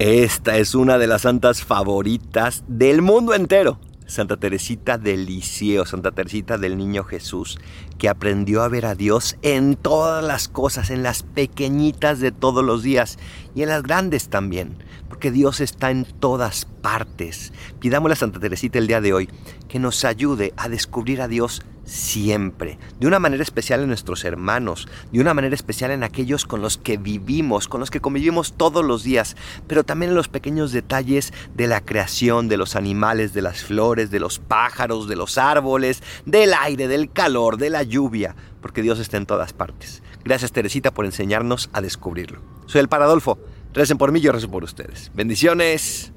Esta es una de las santas favoritas del mundo entero. Santa Teresita del Liceo, Santa Teresita del Niño Jesús, que aprendió a ver a Dios en todas las cosas, en las pequeñitas de todos los días y en las grandes también, porque Dios está en todas partes. Pidámosle a Santa Teresita el día de hoy que nos ayude a descubrir a Dios siempre, de una manera especial en nuestros hermanos, de una manera especial en aquellos con los que vivimos, con los que convivimos todos los días, pero también en los pequeños detalles de la creación, de los animales, de las flores, de los pájaros, de los árboles, del aire, del calor, de la lluvia, porque Dios está en todas partes. Gracias Teresita por enseñarnos a descubrirlo. Soy el Paradolfo. Recen por mí, yo rezo por ustedes. Bendiciones.